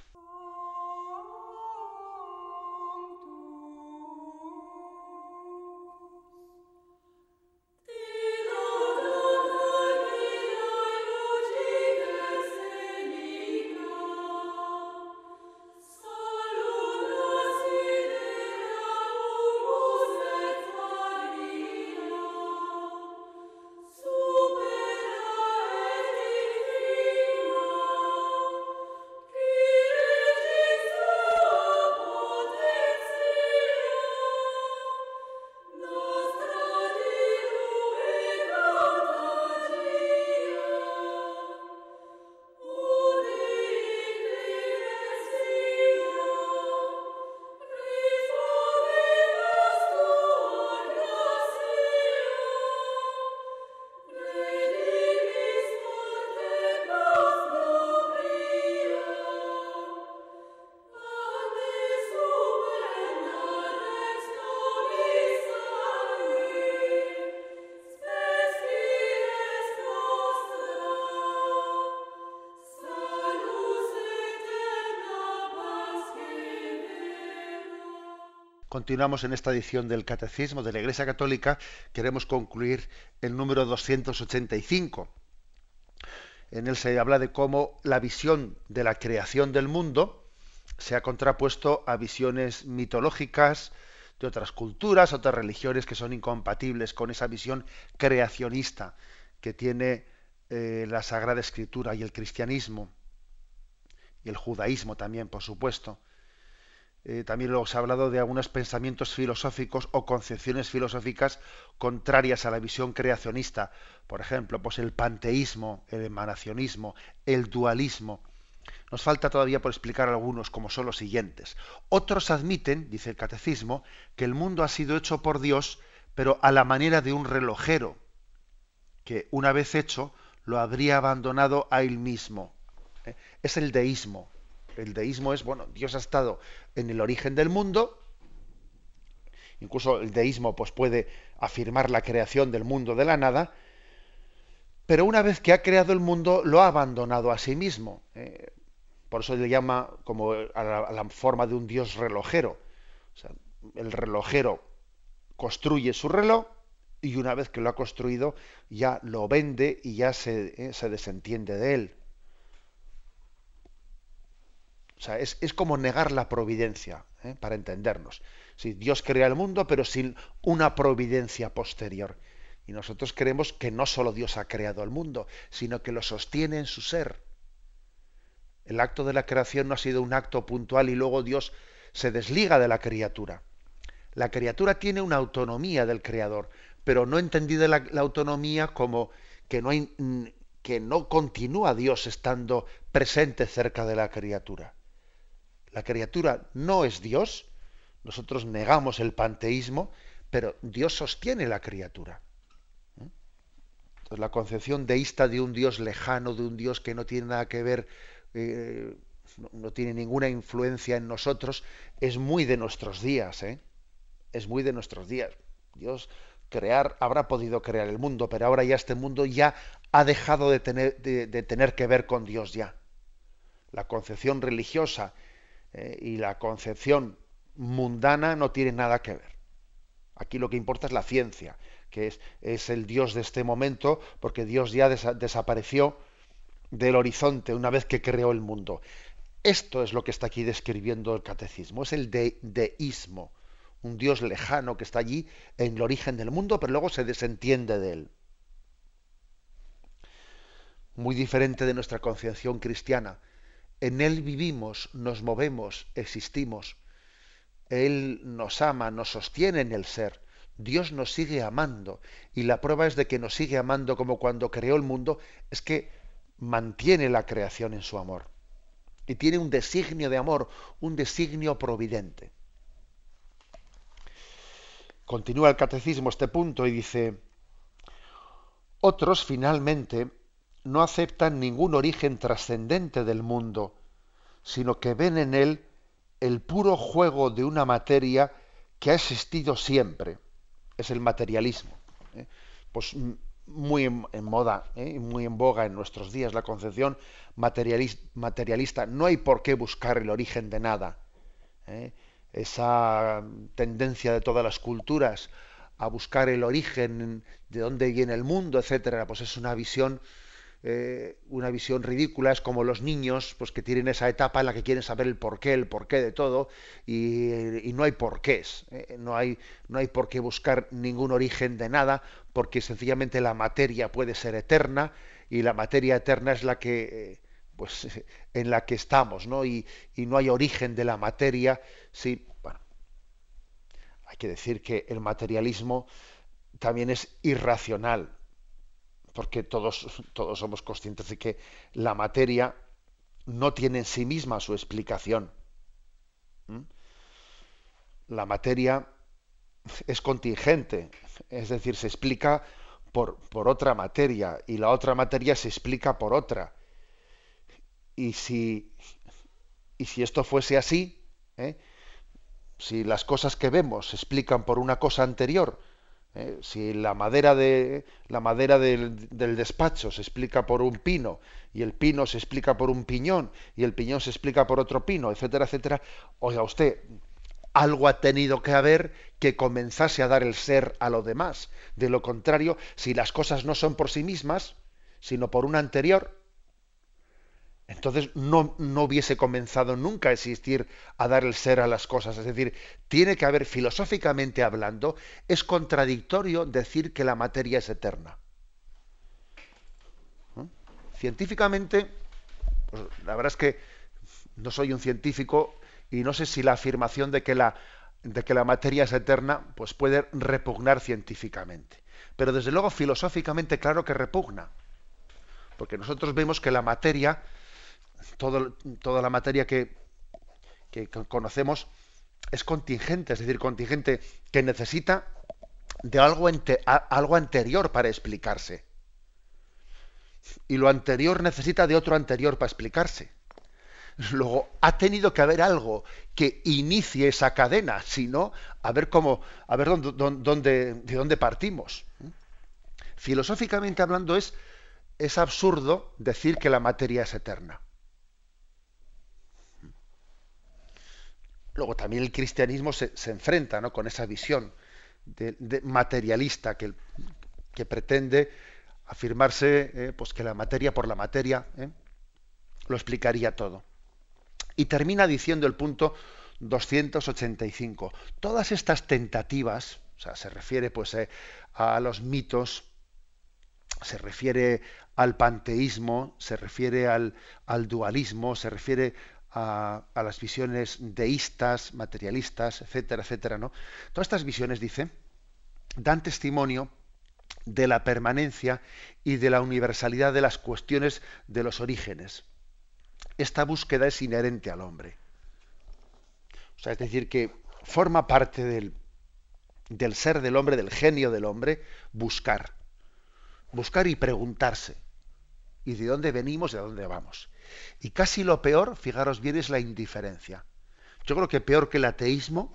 Continuamos en esta edición del Catecismo de la Iglesia Católica. Queremos concluir el número 285. En él se habla de cómo la visión de la creación del mundo se ha contrapuesto a visiones mitológicas de otras culturas, otras religiones que son incompatibles con esa visión creacionista que tiene eh, la Sagrada Escritura y el cristianismo y el judaísmo también, por supuesto eh, también luego se ha hablado de algunos pensamientos filosóficos o concepciones filosóficas contrarias a la visión creacionista. Por ejemplo, pues el panteísmo, el emanacionismo, el dualismo. Nos falta todavía por explicar algunos, como son los siguientes. Otros admiten, dice el catecismo, que el mundo ha sido hecho por Dios, pero a la manera de un relojero, que una vez hecho lo habría abandonado a él mismo. ¿Eh? Es el deísmo. El deísmo es, bueno, Dios ha estado en el origen del mundo, incluso el deísmo pues, puede afirmar la creación del mundo de la nada, pero una vez que ha creado el mundo lo ha abandonado a sí mismo. ¿eh? por eso le llama como a la, forma de un dios relojero. el relojero construye su reloj y una vez que lo ha construido ya lo vende y ya se, ¿eh? se desentiende de él. O sea, es, como negar la providencia, ¿eh? para entendernos. Si Dios crea el mundo, pero sin una providencia posterior. Y nosotros creemos que no solo Dios ha creado el mundo, sino que lo sostiene en su ser. El acto de la creación no ha sido un acto puntual y luego Dios se desliga de la criatura. La criatura tiene una autonomía del creador, pero no entendida la, la autonomía como que no, hay, que no continúa Dios estando presente cerca de la criatura la criatura no es Dios, nosotros negamos el panteísmo, pero Dios sostiene la criatura. ¿Eh? Entonces, la concepción deísta de un Dios lejano, de un Dios que no tiene nada que ver, eh, no, tiene ninguna influencia en nosotros, es muy de nuestros días. ¿eh? Es muy de nuestros días. Dios crear, habrá podido crear el mundo, pero ahora ya este mundo ya ha dejado de tener, de tener que ver con Dios ya. La concepción religiosa eh, y la concepción mundana no tiene nada que ver. Aquí lo que importa es la ciencia, que es, es el Dios de este momento, porque Dios ya desapareció del horizonte una vez que creó el mundo. Esto es lo que está aquí describiendo el catecismo, es el deísmo, un Dios lejano que está allí en el origen del mundo, pero luego se desentiende de él. Muy diferente de nuestra concepción cristiana, en Él vivimos, nos movemos, existimos. Él nos ama, nos sostiene en el ser. Dios nos sigue amando. Y la prueba es de que nos sigue amando como cuando creó el mundo, es que mantiene la creación en su amor. Y tiene un designio de amor, un designio providente. Continúa el catecismo este punto y dice, otros finalmente no aceptan ningún origen trascendente del mundo, sino que ven en él el puro juego de una materia que ha existido siempre. Es el materialismo. ¿eh? Pues muy en, moda, ¿eh? muy en boga en nuestros días la concepción materialista. No hay por qué buscar el origen de nada. ¿eh? Esa tendencia de todas las culturas a buscar el origen de dónde viene el mundo, etcétera, pues es una visión eh, una visión ridícula, es como los niños pues, que tienen esa etapa en la que quieren saber el porqué, el porqué de todo, y, no hay porqués, eh, no, hay, no hay por qué buscar ningún origen de nada, porque sencillamente la materia puede ser eterna, y la materia eterna es la que... Eh, pues en la que estamos, ¿no? Y, y no hay origen de la materia. Sí, bueno, hay que decir que el materialismo también es irracional porque todos, todos somos conscientes de que la materia no tiene en sí misma su explicación. ¿Mm? La materia es contingente, es decir, se explica por, por, otra materia y la otra materia se explica por otra. Y si, y si esto fuese así, ¿eh? si las cosas que vemos se explican por una cosa anterior, ¿eh? si la madera, de, la madera del, del, despacho se explica por un pino y el pino se explica por un piñón y el piñón se explica por otro pino, etcétera, etcétera, oiga usted, algo ha tenido que haber que comenzase a dar el ser a lo demás. De lo contrario, si las cosas no son por sí mismas, sino por una anterior, entonces no, no, hubiese comenzado nunca a existir a dar el ser a las cosas. Es decir, tiene que haber, filosóficamente hablando, es contradictorio decir que la materia es eterna. ¿Mm? Científicamente, pues, la verdad es que no soy un científico y no sé si la afirmación de que la, de que la materia es eterna pues puede repugnar científicamente. Pero desde luego filosóficamente claro que repugna. Porque nosotros vemos que la materia, toda la materia que, conocemos, es contingente, es decir, contingente que necesita de algo, anterior para explicarse. Y lo anterior necesita de otro anterior para explicarse. Luego ha tenido que haber algo que inicie esa cadena, si no, a ver cómo, a ver dónde, de dónde partimos. Filosóficamente hablando, es absurdo decir que la materia es eterna. Luego también el cristianismo se, enfrenta ¿no? con esa visión de, materialista que, que, pretende afirmarse eh, pues que la materia por la materia ¿eh? lo explicaría todo. Y termina diciendo el punto 285. Todas estas tentativas, o sea, se refiere pues eh, a los mitos, se refiere al panteísmo, se refiere al, al dualismo, se refiere a, las visiones deístas, materialistas, etcétera, etcétera, ¿no? Todas estas visiones, dice, dan testimonio de la permanencia y de la universalidad de las cuestiones de los orígenes. Esta búsqueda es inherente al hombre. O sea, es decir, que forma parte del, del ser del hombre, del genio del hombre, buscar. Buscar y preguntarse. ¿Y de dónde venimos y a dónde vamos? Y casi lo peor, fijaros bien, es la indiferencia. Yo creo que peor que el ateísmo,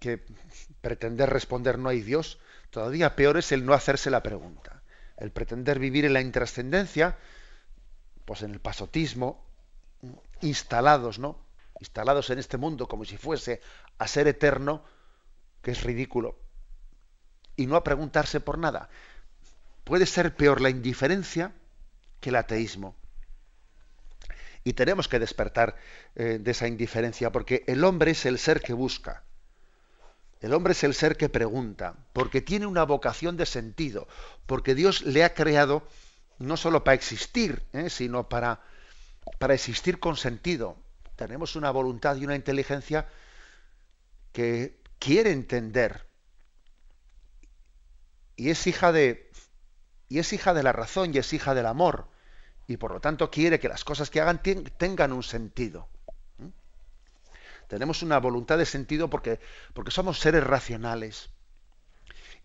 que pretender responder no hay Dios, todavía peor es el no hacerse la pregunta. El pretender vivir en la intrascendencia, pues en el pasotismo, instalados, ¿no? Instalados en este mundo como si fuese a ser eterno, que es ridículo. Y no a preguntarse por nada. Puede ser peor la indiferencia que el ateísmo. Y tenemos que despertar eh, de esa indiferencia, porque el hombre es el ser que busca. El hombre es el ser que pregunta, porque tiene una vocación de sentido, porque Dios le ha creado no solo para existir, eh, sino para, para existir con sentido. Tenemos una voluntad y una inteligencia que quiere entender y es hija de y es hija de la razón y es hija del amor y por lo tanto quiere que las cosas que hagan tengan un sentido. ¿Mm? Tenemos una voluntad de sentido porque, porque somos seres racionales.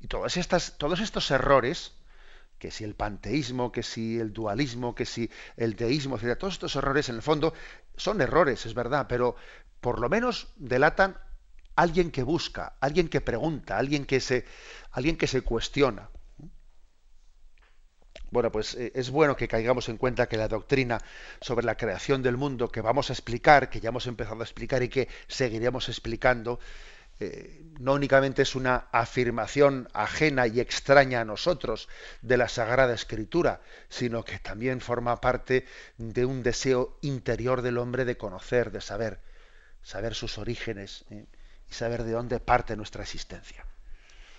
Y todas estas, todos estos errores, que si el panteísmo, que si el dualismo, que si el deísmo, todos estos errores en el fondo son errores, es verdad, pero por lo menos delatan alguien que busca, alguien que pregunta, alguien que se, alguien que se cuestiona. Bueno, pues eh, es bueno que caigamos en cuenta que la doctrina sobre la creación del mundo que vamos a explicar, que ya hemos empezado a explicar y que seguiremos explicando, eh, no únicamente es una afirmación ajena y extraña a nosotros de la Sagrada Escritura, sino que también forma parte de un deseo interior del hombre de conocer, de saber, saber sus orígenes ¿eh? y saber de dónde parte nuestra existencia.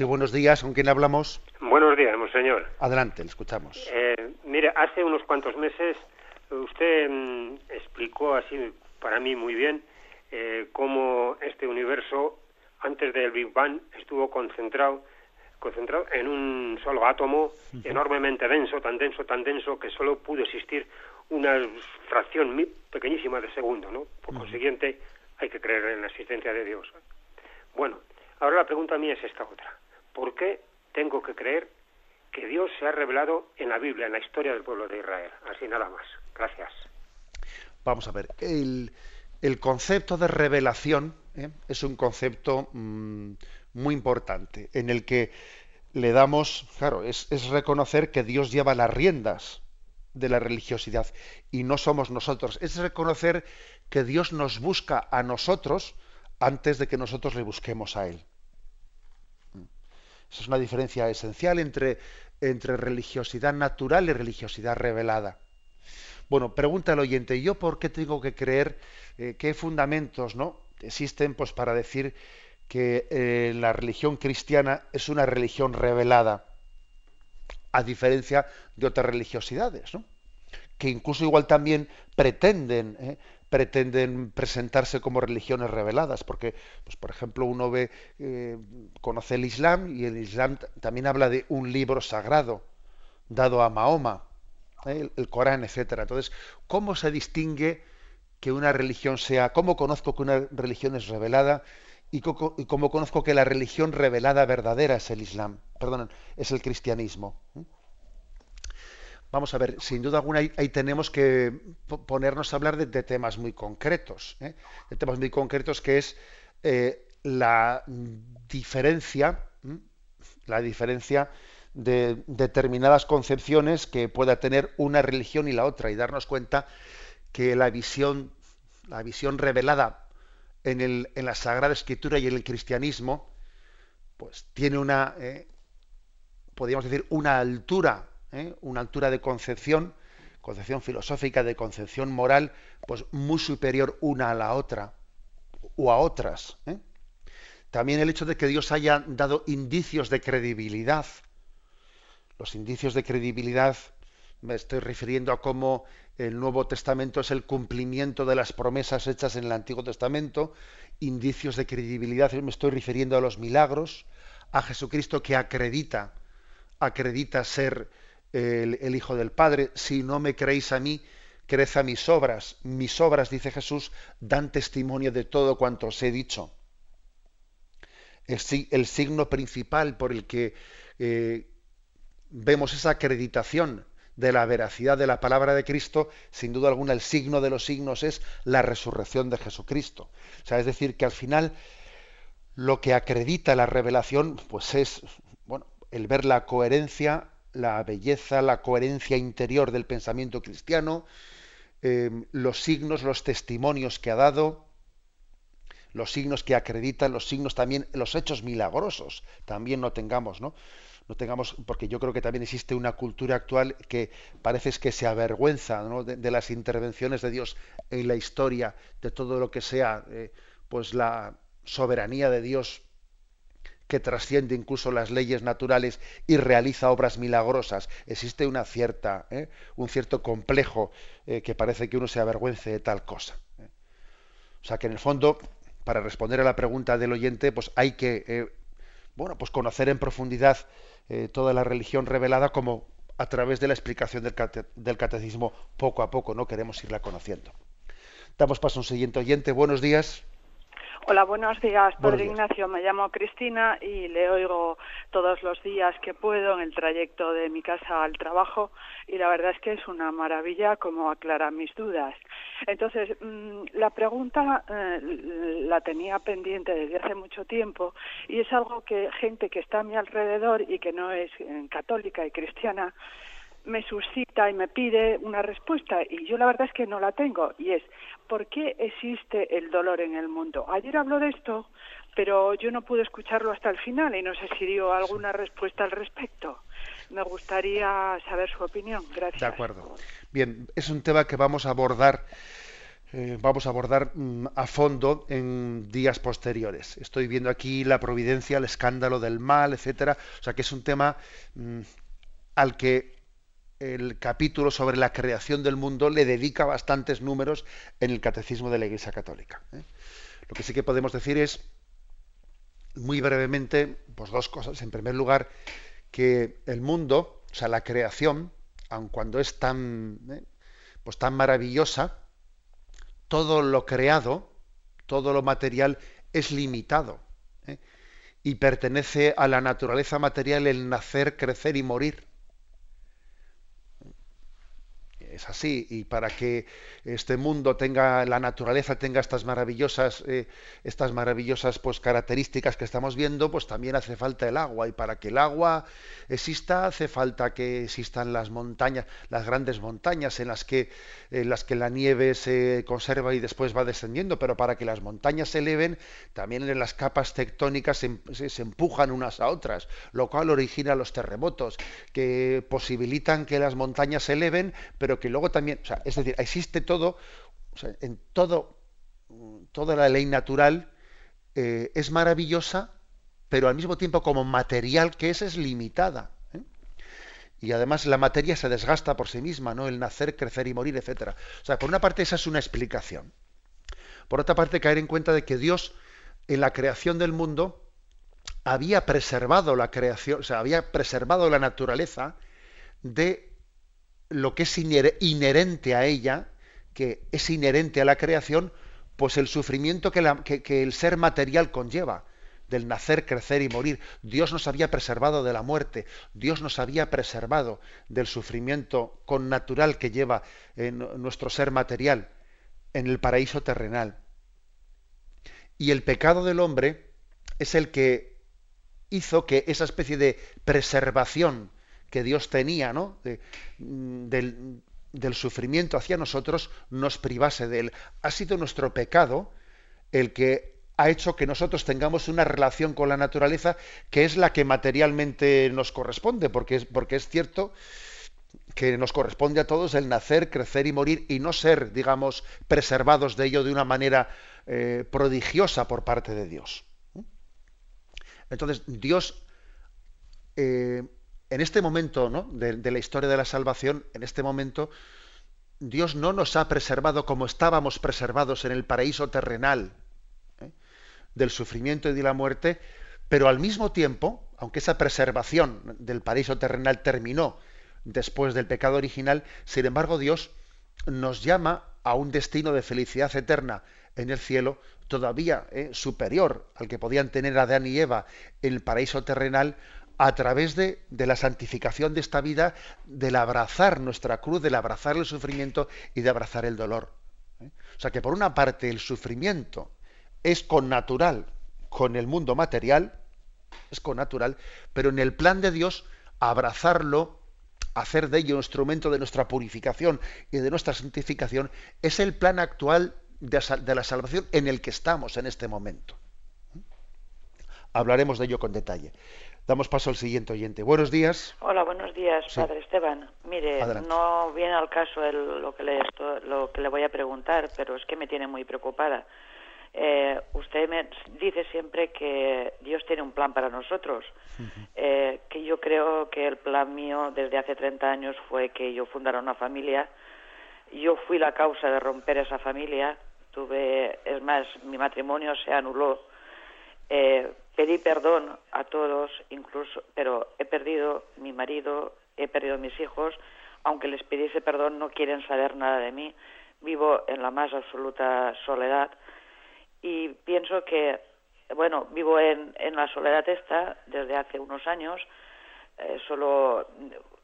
Sí, buenos días. ¿Con quién hablamos? Buenos días, monseñor. Adelante, le escuchamos. Eh, mire, hace unos cuantos meses usted mm, explicó así para mí muy bien eh, cómo este universo antes del Big Bang estuvo concentrado concentrado en un solo átomo enormemente denso, tan denso, tan denso que solo pudo existir una fracción pequeñísima de segundo, ¿no? Por consiguiente, hay que creer en la existencia de Dios. Bueno, ahora la pregunta mía es esta otra. ¿Por qué tengo que creer que Dios se ha revelado en la Biblia, en la historia del pueblo de Israel? Así nada más. Gracias. Vamos a ver. El, concepto de revelación ¿eh? es un concepto mm, muy importante en el que le damos, claro, es, es reconocer que Dios lleva las riendas de la religiosidad y no somos nosotros. Es reconocer que Dios nos busca a nosotros antes de que nosotros le busquemos a Él. Esa es una diferencia esencial entre, entre religiosidad natural y religiosidad revelada. Bueno, pregunta el oyente, ¿yo por qué tengo que creer eh, qué fundamentos ¿no? existen pues, para decir que eh, la religión cristiana es una religión revelada? a diferencia de otras religiosidades, ¿no? que incluso igual también pretenden ¿eh? Pretenden presentarse como religiones reveladas, porque, pues, por ejemplo, uno ve, eh, conoce el Islam y el Islam también habla de un libro sagrado dado a Mahoma, ¿eh? el, Corán, etcétera. Entonces, ¿cómo se distingue que una religión sea, cómo conozco que una religión es revelada y, cómo conozco que la religión revelada verdadera es el Islam, perdón, es el cristianismo? Vamos a ver, sin duda alguna ahí, tenemos que ponernos a hablar de, temas muy concretos, ¿eh? de temas muy concretos que es eh, la diferencia, la diferencia de determinadas concepciones que pueda tener una religión y la otra y darnos cuenta que la visión, la visión revelada en, el, en la Sagrada Escritura y en el cristianismo, pues tiene una, eh, podríamos decir, una altura ¿eh? una altura de concepción, concepción filosófica, de concepción moral, pues muy superior una a la otra o a otras. ¿eh? También el hecho de que Dios haya dado indicios de credibilidad. Los indicios de credibilidad me estoy refiriendo a cómo el Nuevo Testamento es el cumplimiento de las promesas hechas en el Antiguo Testamento, indicios de credibilidad, me estoy refiriendo a los milagros, a Jesucristo que acredita, acredita ser el, Hijo del Padre, si no me creéis a mí, creed a mis obras. Mis obras, dice Jesús, dan testimonio de todo cuanto os he dicho. El, signo principal por el que eh, vemos esa acreditación de la veracidad de la palabra de Cristo, sin duda alguna el signo de los signos es la resurrección de Jesucristo. O sea, es decir, que al final lo que acredita la revelación, pues es bueno, el ver la coherencia la belleza, la coherencia interior del pensamiento cristiano, em, los signos, los testimonios que ha dado, los signos que acreditan, los signos también, los hechos milagrosos, también no tengamos, ¿no? No tengamos, porque yo creo que también existe una cultura actual que parece que se avergüenza de, las intervenciones de Dios en la historia, de todo lo que sea, eh, pues la soberanía de Dios que trasciende incluso las leyes naturales y realiza obras milagrosas. Existe una cierta, ¿eh? un cierto complejo eh, que parece que uno se avergüence de tal cosa. ¿eh? O sea que en el fondo, para responder a la pregunta del oyente, pues hay que bueno, pues conocer en profundidad toda la religión revelada como a través de la explicación del, del catecismo poco a poco, ¿no? Queremos irla conociendo. Damos paso a un siguiente oyente. Buenos días. Hola, buenos días, Padre Ignacio. Me llamo Cristina y le oigo todos los días que puedo en el trayecto de mi casa al trabajo y la verdad es que es una maravilla como aclara mis dudas. Entonces, mm, la pregunta eh, la tenía pendiente desde hace mucho tiempo y es algo que gente que está a mi alrededor y que no es eh, católica y cristiana me suscita y me pide una respuesta y yo la verdad es que no la tengo y es ¿por qué existe el dolor en el mundo? Ayer habló de esto, pero yo no pude escucharlo hasta el final y no sé si dio alguna respuesta al respecto. Me gustaría saber su opinión. Gracias. De acuerdo. Bien, es un tema que vamos a abordar eh, vamos a abordar mm, a fondo en días posteriores. Estoy viendo aquí la providencia, el escándalo del mal, etcétera. O sea que es un tema mm, al que el capítulo sobre la creación del mundo le dedica bastantes números en el catecismo de la Iglesia Católica. ¿eh? Lo que sí que podemos decir es, muy brevemente, pues dos cosas. En primer lugar, que el mundo, o sea, la creación, aun cuando es tan, ¿eh? pues tan maravillosa, todo lo creado, todo lo material es limitado ¿eh? y pertenece a la naturaleza material el nacer, crecer y morir. Es así. Y para que este mundo tenga la naturaleza tenga estas maravillosas eh, estas maravillosas pues características que estamos viendo pues también hace falta el agua. Y para que el agua exista hace falta que existan las montañas las grandes montañas en las que en las que la nieve se conserva y después va descendiendo. Pero para que las montañas se eleven también en las capas tectónicas se, se empujan unas a otras lo cual origina los terremotos que posibilitan que las montañas se eleven pero que luego también, o sea, es decir, existe todo, o sea, en todo, toda la ley natural eh, es maravillosa, pero al mismo tiempo como material que es, es limitada. ¿eh? Y además la materia se desgasta por sí misma, ¿no? El nacer, crecer y morir, etcétera. O sea, por una parte esa es una explicación. Por otra parte, caer en cuenta de que Dios, en la creación del mundo, había preservado la creación, o sea, había preservado la naturaleza de lo que es inherente a ella, que es inherente a la creación, pues el sufrimiento que, el ser material conlleva, del nacer, crecer y morir. Dios nos había preservado de la muerte, Dios nos había preservado del sufrimiento connatural que lleva en nuestro ser material en el paraíso terrenal. Y el pecado del hombre es el que hizo que esa especie de preservación que Dios tenía, ¿no? Mm, del, sufrimiento hacia nosotros, nos privase de él. Ha sido nuestro pecado el que ha hecho que nosotros tengamos una relación con la naturaleza que es la que materialmente nos corresponde, porque es, porque es cierto que nos corresponde a todos el nacer, crecer y morir y no ser, digamos, preservados de ello de una manera eh, prodigiosa por parte de Dios. Entonces, Dios eh, en este momento ¿no? de, la historia de la salvación, en este momento, Dios no nos ha preservado como estábamos preservados en el paraíso terrenal ¿eh? del sufrimiento y de la muerte, pero al mismo tiempo, aunque esa preservación del paraíso terrenal terminó después del pecado original, sin embargo Dios nos llama a un destino de felicidad eterna en el cielo todavía ¿eh? superior al que podían tener Adán y Eva en el paraíso terrenal, a través de, la santificación de esta vida, del abrazar nuestra cruz, del abrazar el sufrimiento y de abrazar el dolor. ¿eh? O sea que por una parte el sufrimiento es connatural con el mundo material, es connatural, pero en el plan de Dios abrazarlo, hacer de ello un instrumento de nuestra purificación y de nuestra santificación, es el plan actual de la salvación en el que estamos en este momento. ¿eh? Hablaremos de ello con detalle. Damos paso al siguiente oyente. Buenos días. Hola, buenos días, Padre Esteban. Mire, no viene al caso lo, que le lo que le voy a preguntar, pero es que me tiene muy preocupada. Eh, usted me dice siempre que Dios tiene un plan para nosotros, eh, que yo creo que el plan mío desde hace 30 años fue que yo fundara una familia. Yo fui la causa de romper esa familia. Tuve, es más, mi matrimonio se anuló. Eh, pedí perdón a todos, incluso, pero he perdido mi marido, he perdido mis hijos, aunque les pidiese perdón no quieren saber nada de mí. Vivo en la más absoluta soledad y pienso que, bueno, vivo en, en la soledad esta desde hace unos años, eh, solo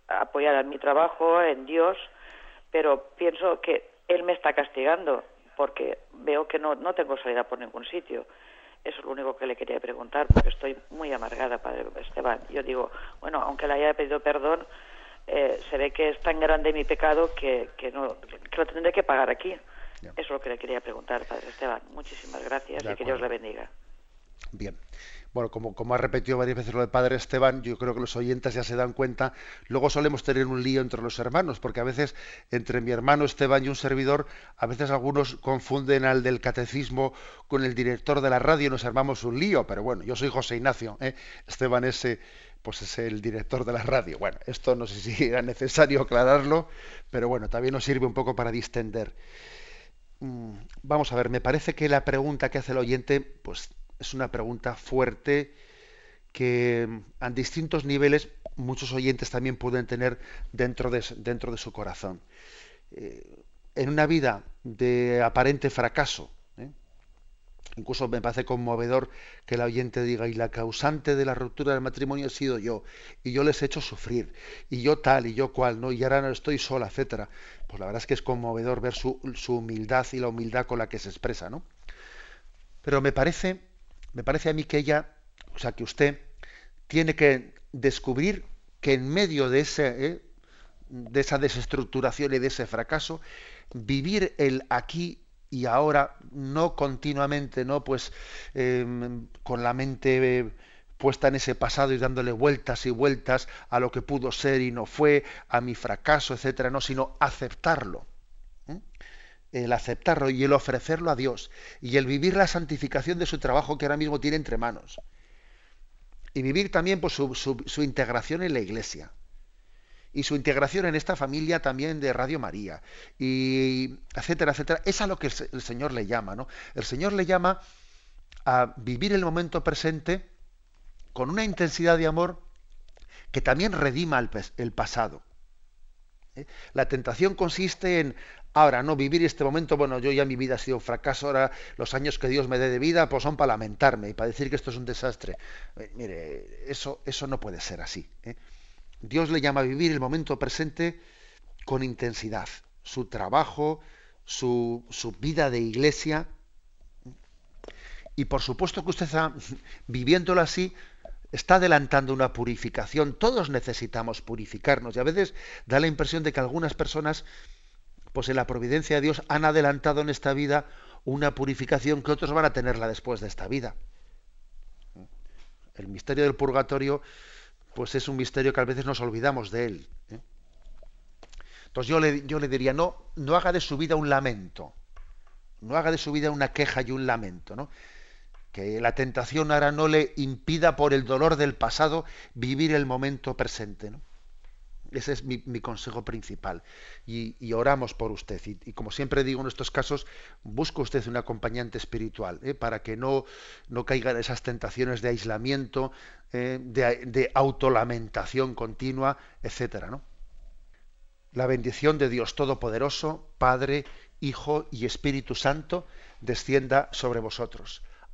apoyada en mi trabajo, en Dios, pero pienso que Él me está castigando porque veo que no, no tengo salida por ningún sitio. Eso es lo único que le quería preguntar, porque estoy muy amargada, Padre Esteban. Yo digo, bueno, aunque le haya pedido perdón, eh, se ve que es tan grande mi pecado que, que, no, que lo tendré que pagar aquí. Eso es lo que le quería preguntar, Padre Esteban. Muchísimas gracias y que Dios le bendiga. Bien. Bueno, como, ha repetido varias veces lo del padre Esteban, yo creo que los oyentes ya se dan cuenta, luego solemos tener un lío entre los hermanos, porque a veces entre mi hermano Esteban y un servidor, a veces algunos confunden al del catecismo con el director de la radio y nos armamos un lío, pero bueno, yo soy José Ignacio, ¿eh? Esteban es, pues es el director de la radio. Bueno, esto no sé si era necesario aclararlo, pero bueno, también nos sirve un poco para distender. Mm, vamos a ver, me parece que la pregunta que hace el oyente, pues es una pregunta fuerte que mm, a distintos niveles muchos oyentes también pueden tener dentro de, su corazón. Eh, en una vida de aparente fracaso, ¿eh? incluso me parece conmovedor que el oyente diga, y la causante de la ruptura del matrimonio he sido yo, y yo les he hecho sufrir, y yo tal, y yo cual, ¿no? y ahora no estoy sola, etcétera. Pues la verdad es que es conmovedor ver su, su humildad y la humildad con la que se expresa, ¿no? Pero me parece me parece a mí que ella, o sea, que usted tiene que descubrir que en medio de, ese, ¿eh? de esa desestructuración y de ese fracaso, vivir el aquí y ahora, no continuamente, no pues em, con la mente eh, puesta en ese pasado y dándole vueltas y vueltas a lo que pudo ser y no fue, a mi fracaso, etcétera, no, sino aceptarlo el aceptarlo y el ofrecerlo a Dios y el vivir la santificación de su trabajo que ahora mismo tiene entre manos. Y vivir también pues, su, integración en la iglesia. Y su integración en esta familia también de Radio María. Y etcétera, etcétera. Es a lo que el Señor le llama. ¿no? El Señor le llama a vivir el momento presente con una intensidad de amor que también redima el, pasado. ¿Eh? La tentación consiste en Ahora, no vivir este momento, bueno, yo ya mi vida ha sido un fracaso, ahora los años que Dios me dé de vida, pues son para lamentarme y para decir que esto es un desastre. Eh, mire, eso, eso no puede ser así. ¿eh? Dios le llama a vivir el momento presente con intensidad. Su trabajo, su, su vida de iglesia. Y por supuesto que usted está viviéndolo así, está adelantando una purificación. Todos necesitamos purificarnos. Y a veces da la impresión de que algunas personas pues en la providencia de Dios han adelantado en esta vida una purificación que otros van a tenerla después de esta vida. El misterio del purgatorio, pues es un misterio que a veces nos olvidamos de él. ¿eh? Entonces yo le, yo le diría, no, no haga de su vida un lamento, no haga de su vida una queja y un lamento, ¿no? Que la tentación ahora no le impida por el dolor del pasado vivir el momento presente, ¿no? Ese es mi, consejo principal. Y, oramos por usted. Y, como siempre digo en estos casos, busque usted un acompañante espiritual ¿eh? para que no, no caiga en esas tentaciones de aislamiento, eh, de, autolamentación continua, etcétera, ¿no? La bendición de Dios Todopoderoso, Padre, Hijo y Espíritu Santo, descienda sobre vosotros.